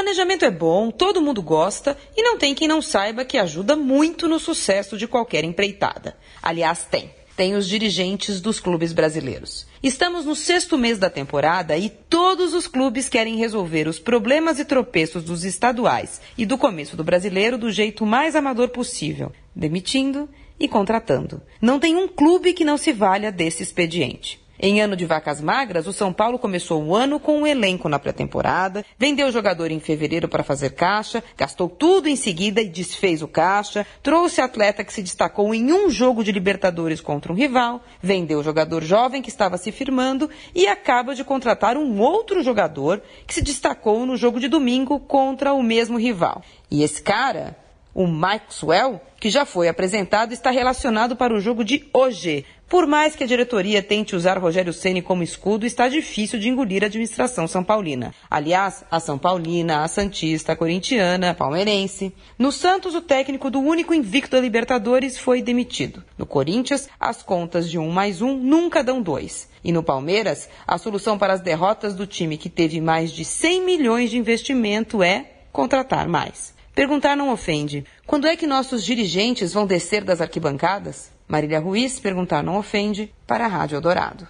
Planejamento é bom, todo mundo gosta e não tem quem não saiba que ajuda muito no sucesso de qualquer empreitada. Aliás, tem. Tem os dirigentes dos clubes brasileiros. Estamos no sexto mês da temporada e todos os clubes querem resolver os problemas e tropeços dos estaduais e do começo do brasileiro do jeito mais amador possível, demitindo e contratando. Não tem um clube que não se valha desse expediente. Em ano de vacas magras, o São Paulo começou o ano com um elenco na pré-temporada, vendeu o jogador em fevereiro para fazer caixa, gastou tudo em seguida e desfez o caixa, trouxe atleta que se destacou em um jogo de Libertadores contra um rival, vendeu o jogador jovem que estava se firmando e acaba de contratar um outro jogador que se destacou no jogo de domingo contra o mesmo rival. E esse cara o Maxwell, que já foi apresentado, está relacionado para o jogo de hoje. Por mais que a diretoria tente usar Rogério Ceni como escudo, está difícil de engolir a administração são paulina. Aliás, a São Paulina, a Santista, a Corintiana, a Palmeirense. No Santos, o técnico do único invicto da Libertadores foi demitido. No Corinthians, as contas de um mais um nunca dão dois. E no Palmeiras, a solução para as derrotas do time que teve mais de 100 milhões de investimento é contratar mais. Perguntar não ofende. Quando é que nossos dirigentes vão descer das arquibancadas? Marília Ruiz, perguntar não ofende, para a Rádio Eldorado.